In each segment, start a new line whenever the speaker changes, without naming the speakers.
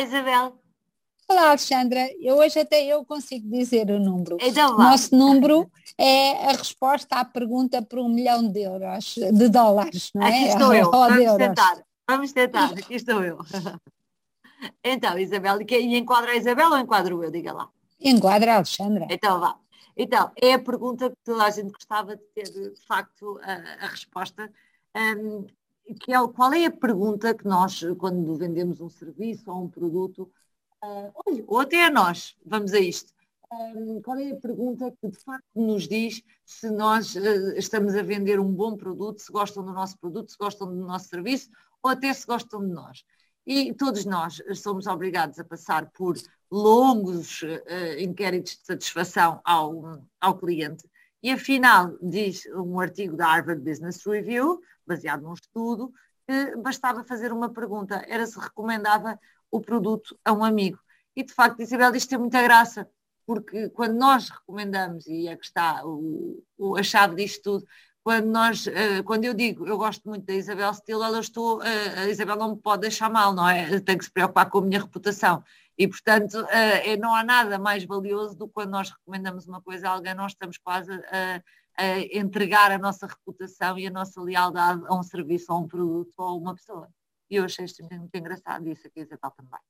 Isabel.
Olá, Alexandra. Eu hoje até eu consigo dizer o número.
Então,
Nosso número é a resposta à pergunta por um milhão de euros, de dólares, não
é? Aqui estou eu. Vamos tentar. Vamos tentar. Aqui estou eu. Então, Isabel, e enquadra a Isabel ou enquadro eu? Diga lá.
Enquadra a Alexandra.
Então vá. Então, é a pergunta que toda a gente gostava de ter, de facto, a, a resposta. Um, que é, qual é a pergunta que nós, quando vendemos um serviço ou um produto, uh, ou até a nós, vamos a isto, um, qual é a pergunta que de facto nos diz se nós uh, estamos a vender um bom produto, se gostam do nosso produto, se gostam do nosso serviço, ou até se gostam de nós. E todos nós somos obrigados a passar por longos uh, inquéritos de satisfação ao, ao cliente. E afinal, diz um artigo da Harvard Business Review, baseado num estudo, que bastava fazer uma pergunta, era se recomendava o produto a um amigo. E de facto, Isabel, isto tem muita graça, porque quando nós recomendamos, e é que está o, o, a chave disto tudo, quando, nós, uh, quando eu digo eu gosto muito da Isabel Steele, ela estou, uh, a Isabel não me pode deixar mal, não é? Tem que se preocupar com a minha reputação. E, portanto, uh, não há nada mais valioso do que quando nós recomendamos uma coisa a alguém, nós estamos quase a, a entregar a nossa reputação e a nossa lealdade a um serviço, a um produto ou a uma pessoa. E eu achei muito engraçado, isso aqui a Isabel também.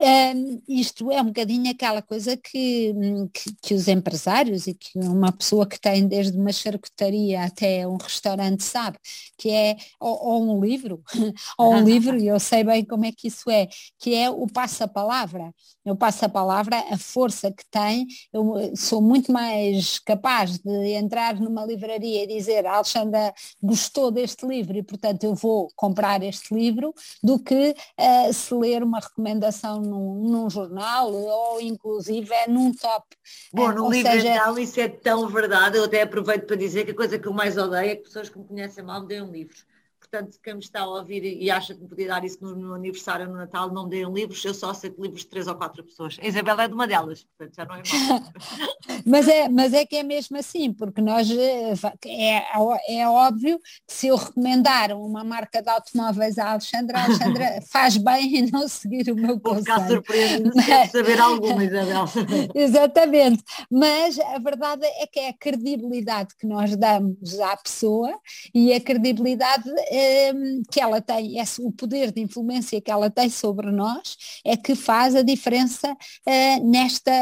Um, isto é um bocadinho aquela coisa que, que, que, os empresários e que uma pessoa que tem desde uma charcutaria até um restaurante sabe, que é ou, ou um livro, ou um livro, e eu sei bem como é que isso é, que é o passa-palavra. Eu passo a palavra, a força que tem, eu sou muito mais capaz de entrar numa livraria e dizer a Alexandra gostou deste livro e portanto eu vou comprar este livro, do que uh, se ler uma recomendação num, num, jornal ou inclusive é num top.
Bom, no livro seja... então isso é tão verdade, eu até aproveito para dizer que a coisa que eu mais odeio é que pessoas que me conhecem mal me deem livros portanto, quem me está a ouvir e acha que me podia dar isso no, no aniversário, no Natal, não deem livros, eu só aceito livros de três ou quatro pessoas. A Isabela é de uma delas, portanto já não é mal.
mas, é, mas é que é mesmo assim, porque nós, eh, é, é óbvio que se eu recomendar uma marca de automóveis à Alexandra, a Alexandra faz bem em não seguir o meu
conselho. Vou ficar surpresa mas... saber alguma, Isabel.
Exatamente, mas a verdade é que é a credibilidade que nós damos à pessoa e a credibilidade Ehm, que ela tem, esse, o poder de influência que ela tem sobre nós, é que faz a diferença eh, nesta,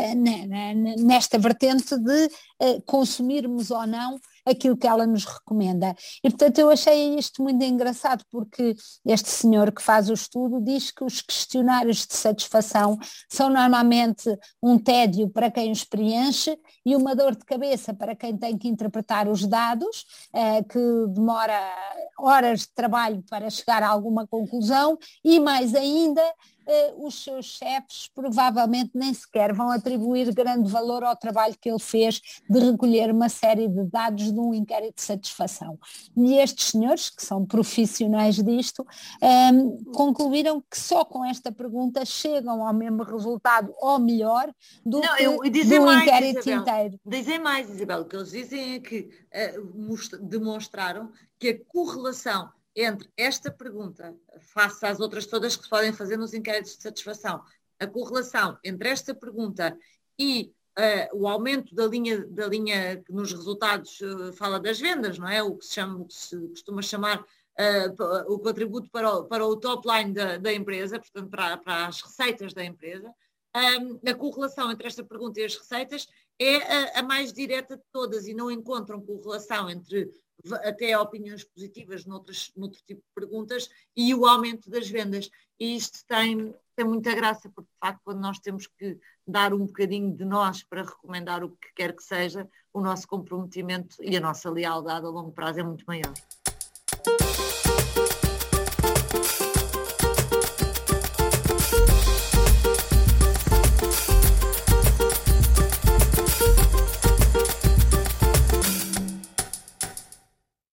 nesta vertente de eh, consumirmos ou não aquilo que ela nos recomenda. E portanto eu achei isto muito engraçado porque este senhor que faz o estudo diz que os questionários de satisfação são normalmente um tédio para quem os preenche e uma dor de cabeça para quem tem que interpretar os dados, eh, que demora horas de trabalho para chegar a alguma conclusão e mais ainda os seus chefes provavelmente nem sequer vão atribuir grande valor ao trabalho que ele fez de recolher uma série de dados de um inquérito de satisfação. E estes senhores, que são profissionais disto, ehm, concluíram que só com esta pergunta chegam ao mesmo resultado ou melhor do Não, que eu, do mais, inquérito Isabel, inteiro.
Dizem mais, Isabel, o que eles dizem é que uh, demonstraram que a correlação entre esta pergunta, face às outras todas que se podem fazer nos inquéritos de satisfação, a correlação entre esta pergunta e uh, o aumento da linha, da linha que nos resultados uh, fala das vendas, não é? O que se, chama, o que se costuma chamar uh, o contributo para o, para o top line da, da empresa, portanto, para, para, as receitas da empresa. Um, a correlação entre esta pergunta e as receitas é a, a mais direta de todas e não encontram correlação entre até opiniões positivas noutras, noutro tipo de perguntas e o aumento das vendas. E isto tem, tem muita graça, porque de facto, quando nós temos que dar um bocadinho de nós para recomendar o que quer que seja, o nosso comprometimento e a nossa lealdade a longo prazo é muito maior.